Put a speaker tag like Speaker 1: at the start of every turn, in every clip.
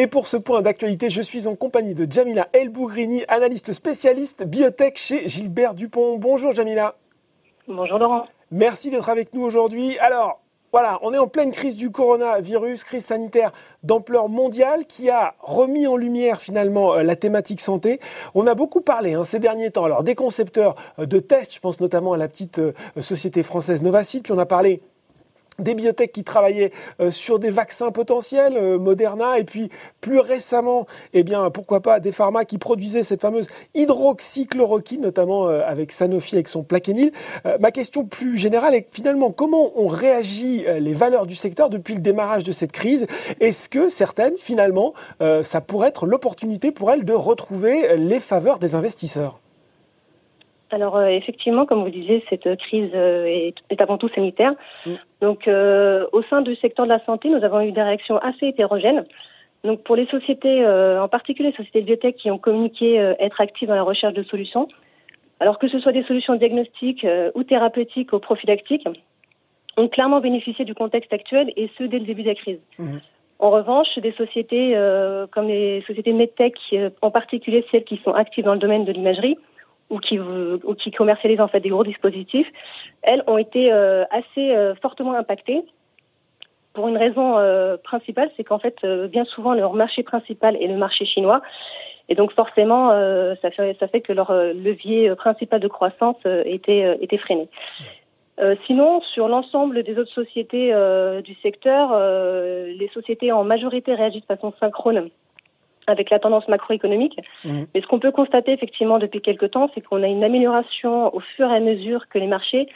Speaker 1: Et pour ce point d'actualité, je suis en compagnie de Jamila Elbougrini, analyste spécialiste biotech chez Gilbert Dupont. Bonjour Jamila.
Speaker 2: Bonjour Laurent.
Speaker 1: Merci d'être avec nous aujourd'hui. Alors, voilà, on est en pleine crise du coronavirus, crise sanitaire d'ampleur mondiale qui a remis en lumière finalement euh, la thématique santé. On a beaucoup parlé hein, ces derniers temps, alors des concepteurs euh, de tests, je pense notamment à la petite euh, société française Novacid, puis on a parlé des biotech qui travaillaient euh, sur des vaccins potentiels, euh, Moderna, et puis plus récemment, eh pourquoi pas des pharma qui produisaient cette fameuse hydroxychloroquine, notamment euh, avec Sanofi avec son plaquenil. ma question plus générale est finalement comment ont réagi les valeurs du secteur depuis le démarrage de cette crise? Est-ce que certaines, finalement, ça pourrait être l'opportunité pour elles de retrouver les faveurs des investisseurs?
Speaker 2: Alors euh, effectivement, comme vous disiez, cette crise euh, est, est, avant tout sanitaire. Mm. Donc euh, au sein du secteur de la santé, nous avons eu des réactions assez hétérogènes. Donc pour les sociétés, en particulier les sociétés de biotech qui ont communiqué être actives dans la recherche de solutions, alors que ce soit des solutions diagnostiques ou thérapeutiques ou prophylactiques, ont clairement bénéficié du contexte actuel et ce dès le début de la crise. Mm. En revanche, des sociétés comme les sociétés medtech, en particulier celles qui sont actives dans le domaine de l'imagerie, ou qui, ou qui commercialisent en fait des gros dispositifs, elles ont été euh, assez euh, fortement impactées. Pour une raison euh, principale, c'est qu'en fait, bien souvent, leur marché principal est le marché chinois. Et donc forcément, ça, fait, ça fait que leur levier principal de croissance était, était freiné. sinon, sur l'ensemble des autres sociétés du secteur, les sociétés en majorité réagissent de façon synchrone avec la tendance macroéconomique. Mhm. Mais ce qu'on peut constater effectivement depuis quelques temps, c'est qu'on a une amélioration au fur et à mesure que les marchés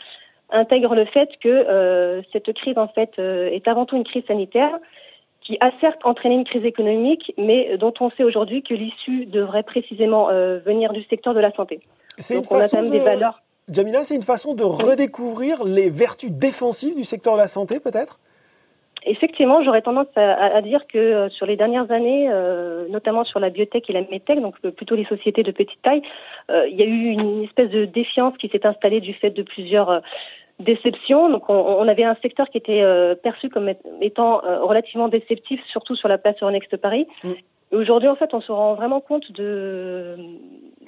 Speaker 2: intègrent le fait que euh, cette crise en fait euh, est avant tout une crise sanitaire qui a certes entraîné une crise économique, mais dont on sait aujourd'hui que l'issue devrait précisément euh, venir du secteur de la santé.
Speaker 1: C'est une façon de... des valeurs. Jamila, c'est une façon de redécouvrir les vertus défensives du secteur de la santé, peut-être?
Speaker 2: Effectivement, j'aurais tendance à, dire que euh, sur les dernières années, euh, notamment sur la biotech et la medtech, donc euh, plutôt les sociétés de petite taille, il y a eu une espèce de défiance qui s'est installée du fait de plusieurs déceptions. Donc, on, avait un secteur qui était perçu comme étant relativement déceptif, surtout sur la place sur Next Paris. Mm. Et aujourd'hui, en fait, on se rend vraiment compte de,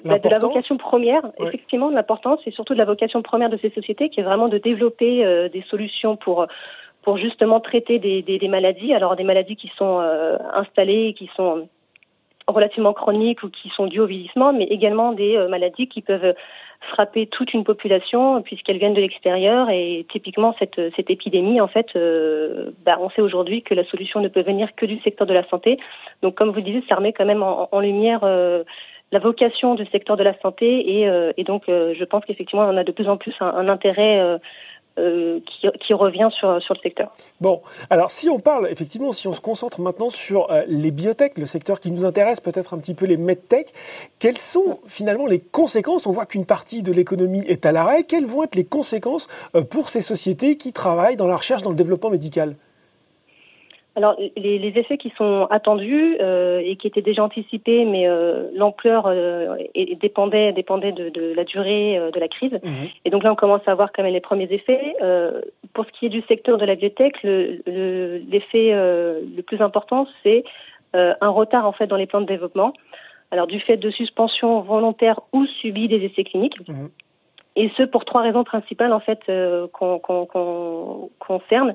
Speaker 2: bah, de la vocation première, effectivement, de l'importance et surtout de la vocation première de ces sociétés, qui est vraiment de développer des solutions pour pour justement traiter des, maladies, alors des maladies qui sont euh, installées, qui sont relativement chroniques ou qui sont dues au vieillissement, mais également des euh, maladies qui peuvent frapper toute une population puisqu'elles viennent de l'extérieur. Et typiquement cette, cette épidémie en fait euh, bah, on sait aujourd'hui que la solution ne peut venir que du secteur de la santé. Donc comme vous disiez ça remet quand même en, lumière la vocation du secteur de la santé. Et, donc je pense qu'effectivement on a de plus en plus un, intérêt qui, revient sur, sur le secteur.
Speaker 1: Bon, alors si on parle, effectivement, si on se concentre maintenant sur euh, les biotech, le secteur qui nous intéresse, peut-être un petit peu les medtech, quelles sont finalement les conséquences? On voit qu'une partie de l'économie est à l'arrêt. Quelles vont être les conséquences euh, pour ces sociétés qui travaillent dans la recherche, dans le développement médical?
Speaker 2: Alors, les, les, effets qui sont attendus euh, et qui étaient déjà anticipés, mais euh, l'ampleur euh, dépendait, dépendait de, de, la durée de la crise. Mhm. Et donc là, on commence à voir quand même les premiers effets. Pour ce qui est du secteur de la biotech, l'effet le, le, plus important, c'est un retard en fait dans les plans de développement. Alors, du fait de suspension volontaire ou subie des essais cliniques. Mhm. Et ce, pour trois raisons principales, en fait, qu'on qu concerne.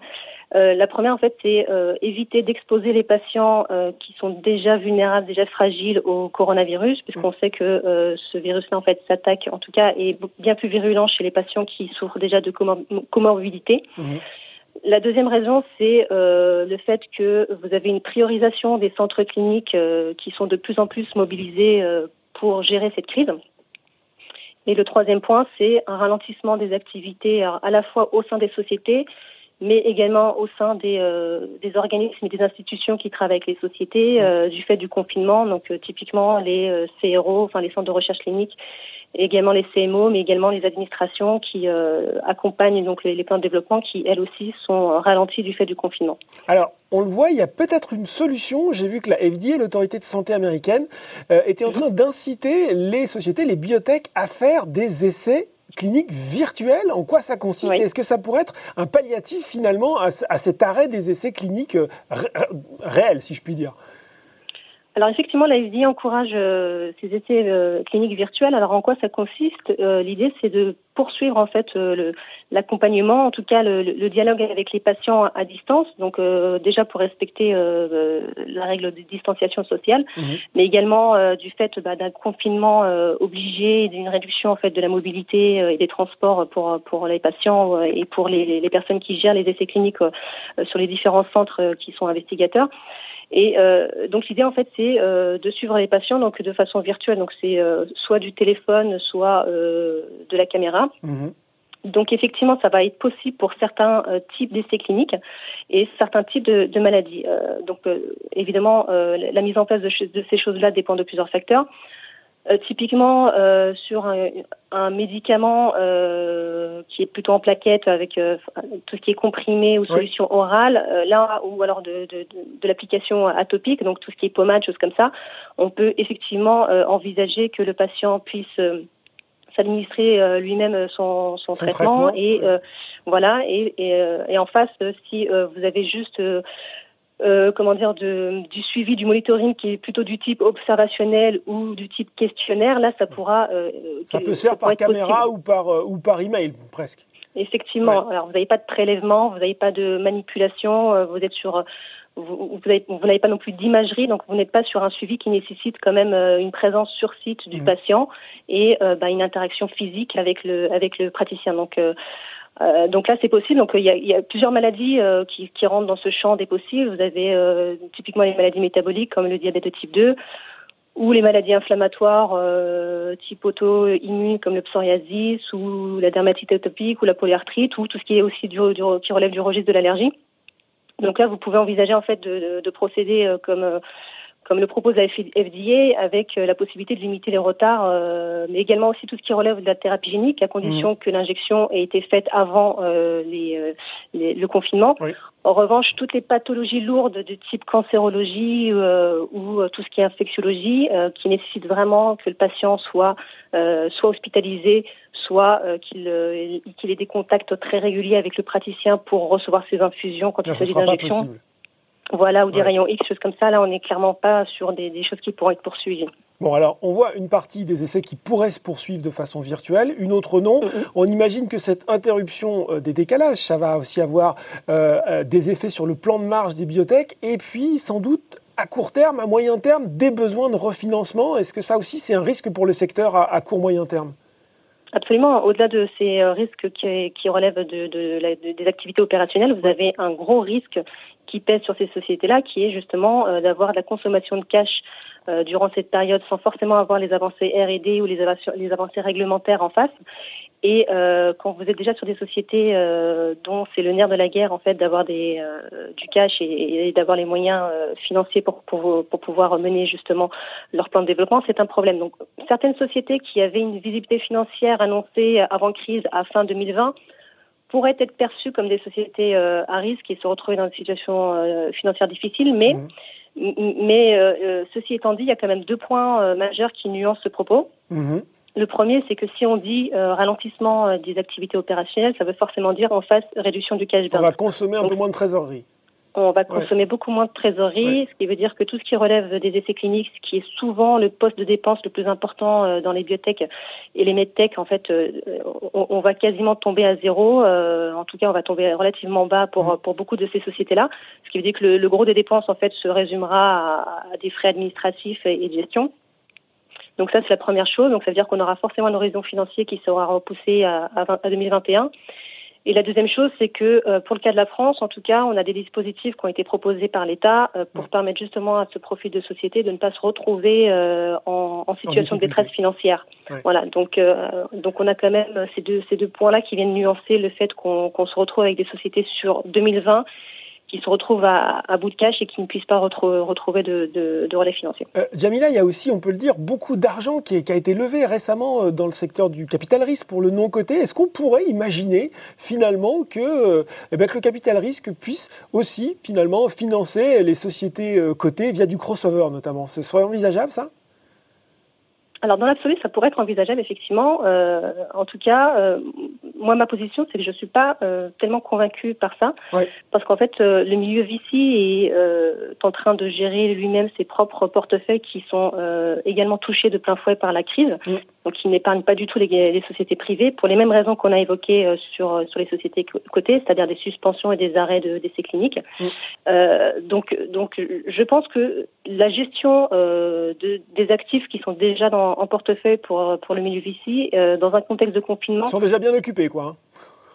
Speaker 2: Euh, la première, en fait, c'est euh, éviter d'exposer les patients euh, qui sont déjà vulnérables, déjà fragiles au coronavirus, puisqu'on mmh. sait que ce virus-là, en fait, s'attaque, en tout cas, est bien plus virulent chez les patients qui souffrent déjà de comorbidité. Mmh. La deuxième raison, c'est le fait que vous avez une priorisation des centres cliniques qui sont de plus en plus mobilisés pour gérer cette crise. Et le troisième point, c'est un ralentissement des activités à la fois au sein des sociétés, mais également au sein des, euh, des, organismes et des institutions qui travaillent avec les sociétés euh, du fait du confinement. Donc euh, typiquement les CRO, enfin les centres de recherche clinique, également les CMO, mais également les administrations qui accompagnent donc les, plans de développement qui elles aussi sont ralentis du fait du confinement.
Speaker 1: Alors on le voit, il y a peut-être une solution. J'ai vu que la FDA, l'autorité de santé américaine, était en train d'inciter les sociétés, les biotech, à faire des essais clinique virtuelle, en quoi ça consiste Est-ce que ça pourrait être un palliatif finalement à, cet arrêt des essais cliniques euh, réels, si je puis dire?
Speaker 2: Alors effectivement, la FDA encourage euh, ces essais euh, cliniques virtuels. Alors en quoi ça consiste euh, L'idée, c'est de poursuivre en fait l'accompagnement, en tout cas le, dialogue avec les patients à distance. Donc déjà pour respecter la règle de distanciation sociale, mhm. mais également du fait bah, d'un confinement obligé, d'une réduction en fait de la mobilité et des transports pour pour les patients et pour les, les, personnes qui gèrent les essais cliniques sur les différents centres qui sont investigateurs. Et euh, donc l'idée en fait c'est euh, de suivre les patients donc de façon virtuelle. Donc c'est euh, soit du téléphone, soit euh, de la caméra. Mhm. Donc effectivement, ça va être possible pour certains euh, types d'essais cliniques et certains types de, de maladies. donc évidemment, la mise en place de, de ces choses-là dépend de plusieurs facteurs. Euh, typiquement euh, sur un, un médicament euh, qui est plutôt en plaquette avec euh, tout ce qui est comprimé ou solution orale, là ou alors de, de, de, l'application atopique, donc tout ce qui est pommade, choses comme ça, on peut effectivement envisager que le patient puisse s'administrer lui-même son, son, traitement, et voilà et, et, et, en face si vous avez juste euh, comment dire, de, du suivi, du monitoring qui est plutôt du type observationnel ou du type questionnaire, là, ça pourra.
Speaker 1: Euh, ça peut se faire par caméra ou par euh, ou par email presque.
Speaker 2: Effectivement. Alors, vous n'avez pas de prélèvement, vous n'avez pas de manipulation, vous êtes sur. Vous, vous n'avez pas non plus d'imagerie, donc vous n'êtes pas sur un suivi qui nécessite quand même une présence sur site du mmh. patient et bah, une interaction physique avec le avec le praticien. Donc euh, donc là, c'est possible. Donc il y a, il y a plusieurs maladies euh, qui, qui, rentrent dans ce champ des possibles. Vous avez euh, typiquement les maladies métaboliques comme le diabète de type 2 ou les maladies inflammatoires type auto-immune comme le psoriasis ou la dermatite atopique ou la polyarthrite ou tout ce qui est aussi du, du qui relève du registre de l'allergie. Donc là, vous pouvez envisager en fait de, de, de procéder comme comme le propose la FDA, avec euh, la possibilité de limiter les retards, euh, mais également aussi tout ce qui relève de la thérapie génique, à condition mmh. que l'injection ait été faite avant euh, les, le confinement. En revanche, toutes les pathologies lourdes de type cancérologie ou tout ce qui est infectiologie, qui nécessitent vraiment que le patient soit soit hospitalisé, soit qu'il qu'il ait des contacts très réguliers avec le praticien pour recevoir ses infusions quand il s'agit d'injection voilà, ou des rayons X, choses comme ça. Là, on n'est clairement pas sur des, choses qui pourront être poursuivies.
Speaker 1: Bon, alors, on voit une partie des essais qui pourraient se poursuivre de façon virtuelle, une autre non. On imagine que cette interruption euh, des décalages, ça va aussi avoir euh, euh, des effets sur le plan de marge des biotech, et puis, sans doute, à court terme, à moyen terme, des besoins de refinancement. Est-ce que ça aussi, c'est un risque pour le secteur à, court-moyen terme?
Speaker 2: Absolument. Au-delà de ces risques qui, relèvent de, des activités opérationnelles, vous avez un gros risque qui pèse sur ces sociétés-là, qui est justement euh, d'avoir de la consommation de cash euh, durant cette période sans forcément avoir les avancées R&D ou les, les avancées réglementaires en face. Et euh, quand vous êtes déjà sur des sociétés euh, dont c'est le nerf de la guerre en fait d'avoir des euh, du cash et, et d'avoir les moyens financiers pour, pour, pour pouvoir mener justement leur plan de développement, c'est un problème. Donc certaines sociétés qui avaient une visibilité financière annoncée avant crise à fin 2020 pourraient être perçues comme des sociétés à risque et se retrouver dans une situation financière difficile, mais mmh. mais ceci étant dit, il y a quand même deux points majeurs qui nuancent ce propos. Mmh. Le premier, c'est que si on dit ralentissement des activités opérationnelles, ça veut forcément dire en face réduction du cash burn.
Speaker 1: On va consommer un peu moins de trésorerie
Speaker 2: on va consommer beaucoup moins de trésorerie, ce qui veut dire que tout ce qui relève des essais cliniques, ce qui est souvent le poste de dépense le plus important euh, dans les biotech et les medtech, en fait, euh, on, va quasiment tomber à zéro. Euh, en tout cas, on va tomber relativement bas pour, mm. pour beaucoup de ces sociétés-là, ce qui veut dire que le, gros des dépenses, en fait, se résumera à, des frais administratifs et, de gestion. Donc ça, c'est la première chose. Donc ça veut dire qu'on aura forcément un horizon financier qui sera repoussé à, à 2021. Et la deuxième chose, c'est que euh, pour le cas de la France, en tout cas, on a des dispositifs qui ont été proposés par l'État euh, pour permettre justement à ce profil de société de ne pas se retrouver euh, en, en, situation de détresse financière. Voilà, donc donc on a quand même ces deux ces deux points-là qui viennent nuancer le fait qu'on se retrouve avec des sociétés sur 2020 qui se retrouvent à, bout de cash et qui ne puissent pas retrouver de, relais financiers.
Speaker 1: Euh, Jamila, il y a aussi, on peut le dire, beaucoup d'argent qui, a été levé récemment euh, dans le secteur du capital risque pour le non-coté. Est-ce qu'on pourrait imaginer finalement que, euh, eh ben, que, le capital risque puisse aussi finalement financer les sociétés cotées via du crossover notamment? Ce serait envisageable ça?
Speaker 2: Alors dans l'absolu, ça pourrait être envisageable effectivement. Euh, en tout cas, euh, moi ma position, c'est que je suis pas euh, tellement convaincue par ça, parce qu'en fait, euh, le milieu VC est euh, en train de gérer lui-même ses propres portefeuilles qui sont également touchés de plein fouet par la crise, mm. Donc il n'épargne pas du tout les, les, sociétés privées pour les mêmes raisons qu'on a évoquées sur sur les sociétés cotées, c'est-à-dire des suspensions et des arrêts d'essais cliniques. Mm. donc donc je pense que la gestion de, des actifs qui sont déjà dans en, portefeuille pour, pour le milieu VC euh, dans un contexte de confinement.
Speaker 1: Ils sont déjà bien occupés, quoi. Hein.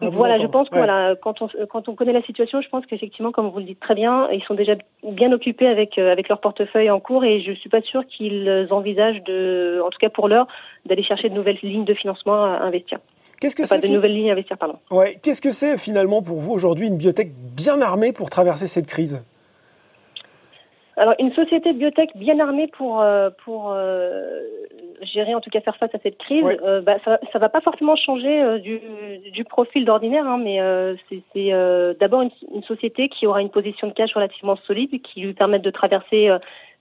Speaker 2: Voilà, je pense que voilà, quand on quand on connaît la situation, je pense qu'effectivement, comme vous le dites très bien, ils sont déjà bien occupés avec euh, avec leur portefeuille en cours et je suis pas sûre qu'ils envisagent de, en tout cas pour l'heure, d'aller chercher de nouvelles lignes de financement à investir. Qu'est-ce que c'est de nouvelles lignes à investir, pardon.
Speaker 1: Ouais, qu'est-ce que c'est finalement pour vous aujourd'hui une biotech bien armée pour traverser cette crise?
Speaker 2: Alors, une société de biotech bien armée pour euh, pour euh, gérer, en tout cas faire face à cette crise, euh, bah, ça ça va pas forcément changer du, du profil d'ordinaire, hein, mais c'est d'abord une, une, société qui aura une position de cash relativement solide, qui lui permette de traverser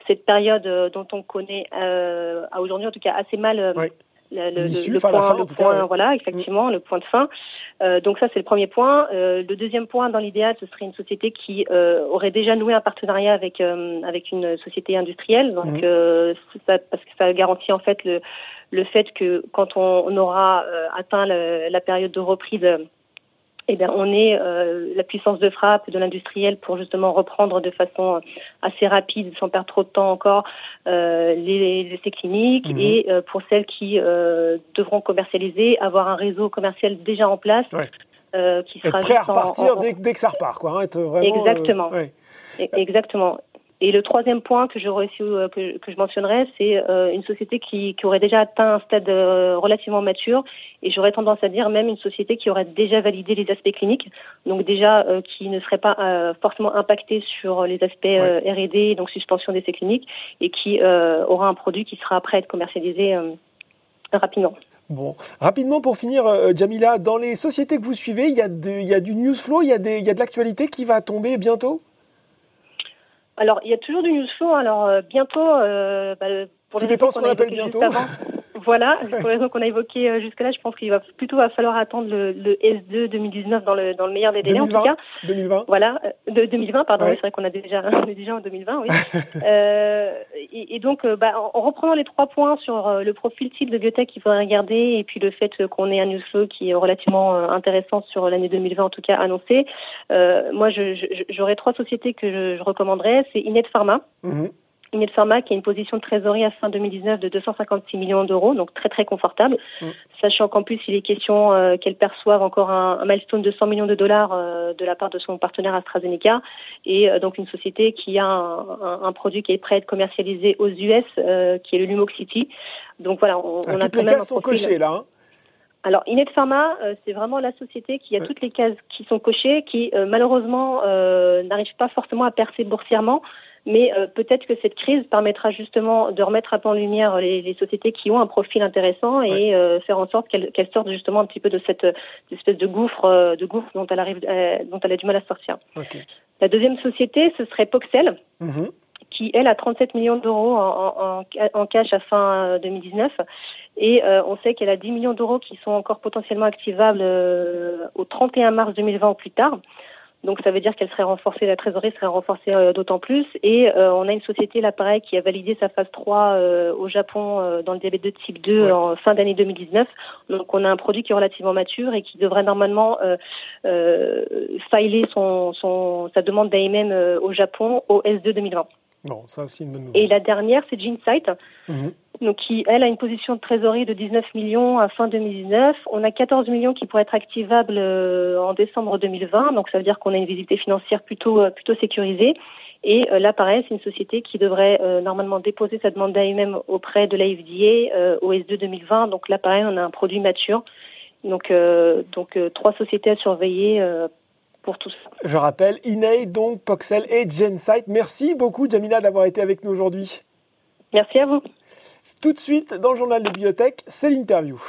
Speaker 2: cette période dont on connaît à aujourd'hui, en tout cas assez mal
Speaker 1: le, le, point, le point
Speaker 2: voilà, effectivement, le point de fin. Euh, donc ça, c'est le premier point. Euh, le deuxième point, dans l'idéal, ce serait une société qui euh, aurait déjà noué un partenariat avec euh, avec une société industrielle. Donc euh, ça, parce que ça garantit en fait le le fait que quand on, on aura atteint la période de reprise eh bien, on est euh, la puissance de frappe de l'industriel pour justement reprendre de façon assez rapide, sans perdre trop de temps encore, euh, les, essais cliniques mhm. et euh, pour celles qui euh, devront commercialiser, avoir un réseau commercial déjà en place.
Speaker 1: qui sera prêt à repartir dès, dès, que ça repart, quoi. Hein, être vraiment,
Speaker 2: Exactement. Ouais. Exactement. Et le troisième point que j'aurais euh, que, que je mentionnerais, c'est euh, une société qui, qui aurait déjà atteint un stade euh, relativement mature, et j'aurais tendance à dire même une société qui aurait déjà validé les aspects cliniques, donc déjà qui ne serait pas forcément impactée sur les aspects R&D, donc suspension d'essais cliniques, et qui aura un produit qui sera prêt à être commercialisé rapidement.
Speaker 1: Bon, rapidement pour finir, Jamila, dans les sociétés que vous suivez, il y a, il y a du news flow, il y a, des, il y a de l'actualité qui va tomber bientôt?
Speaker 2: Alors, il y a toujours du news flow. Alors, euh, bientôt, euh,
Speaker 1: bah, pour Tout dépend ce qu'on appelle bientôt.
Speaker 2: voilà, pour les raisons qu'on a évoquées euh, jusque-là, je pense qu'il va plutôt va falloir attendre le, le, S2 2019 dans le, dans le meilleur des délais, en tout cas.
Speaker 1: 2020
Speaker 2: Voilà, euh, de 2020, pardon, c'est vrai qu'on a déjà, on est déjà en 2020, oui. euh, et, et, donc, bah, en, reprenant les trois points sur le profil type de biotech qu'il faudrait regarder, et puis le fait qu'on ait un news flow qui est relativement intéressant sur l'année 2020, en tout cas annoncé, moi, j'aurais trois sociétés que je, je recommanderais. C'est Inet Pharma. Mm Inet Pharma qui a une position de trésorerie à fin 2019 de 256 millions d'euros, donc très très confortable, mm. sachant qu'en plus il est question euh, qu'elle perçoive encore un, un, milestone de 100 millions de dollars euh, de la part de son partenaire AstraZeneca, et euh, donc une société qui a un, un, produit qui est prêt à être commercialisé aux US, qui est le Lumoxity.
Speaker 1: Donc voilà, on, ah, on a toutes les cases sont cochées là. Hein.
Speaker 2: alors, Inet Pharma, c'est vraiment la société qui a toutes les cases qui sont cochées, qui malheureusement n'arrive pas forcément à percer boursièrement, mais euh, peut-être que cette crise permettra justement de remettre à en lumière les, les, sociétés qui ont un profil intéressant et euh, faire en sorte qu'elles qu sortent justement un petit peu de cette espèce de gouffre, euh, de gouffre dont elle arrive, dont elle a du mal à sortir. Okay. La deuxième société, ce serait Poxel. Mm-hmm. qui elle a 37 millions d'euros en, en, en, cash à fin 2019 et euh, on sait qu'elle a 10 millions d'euros qui sont encore potentiellement activables euh, au 31 mars 2020 ou plus tard. Donc ça veut dire qu'elle serait renforcée, la trésorerie serait renforcée euh, d'autant plus. Et euh, on a une société, l'appareil, qui a validé sa phase 3 euh, au Japon euh, dans le diabète de type 2 en fin d'année 2019. Donc on a un produit qui est relativement mature et qui devrait normalement filer son, son, sa demande d'AMM au Japon au S2 2020.
Speaker 1: Bon, ça aussi une bonne nouvelle.
Speaker 2: Et la dernière, c'est Genesight. Mhm donc qui, elle, a une position de trésorerie de 19 millions à fin 2019. On a 14 millions qui pourraient être activables euh, en décembre 2020, donc ça veut dire qu'on a une visibilité financière plutôt, euh, plutôt sécurisée. Et euh, là, pareil, c'est une société qui devrait normalement déposer sa demande d'AMM auprès de la FDA au S2 2020. Donc là, pareil, on a un produit mature. Donc, donc trois sociétés à surveiller pour tout ça.
Speaker 1: Je rappelle, Inei, donc Poxel et Gensight. Merci beaucoup, Jamila, d'avoir été avec nous aujourd'hui.
Speaker 2: Merci à vous.
Speaker 1: Tout de suite, dans le journal de bibliothèque, c'est l'interview.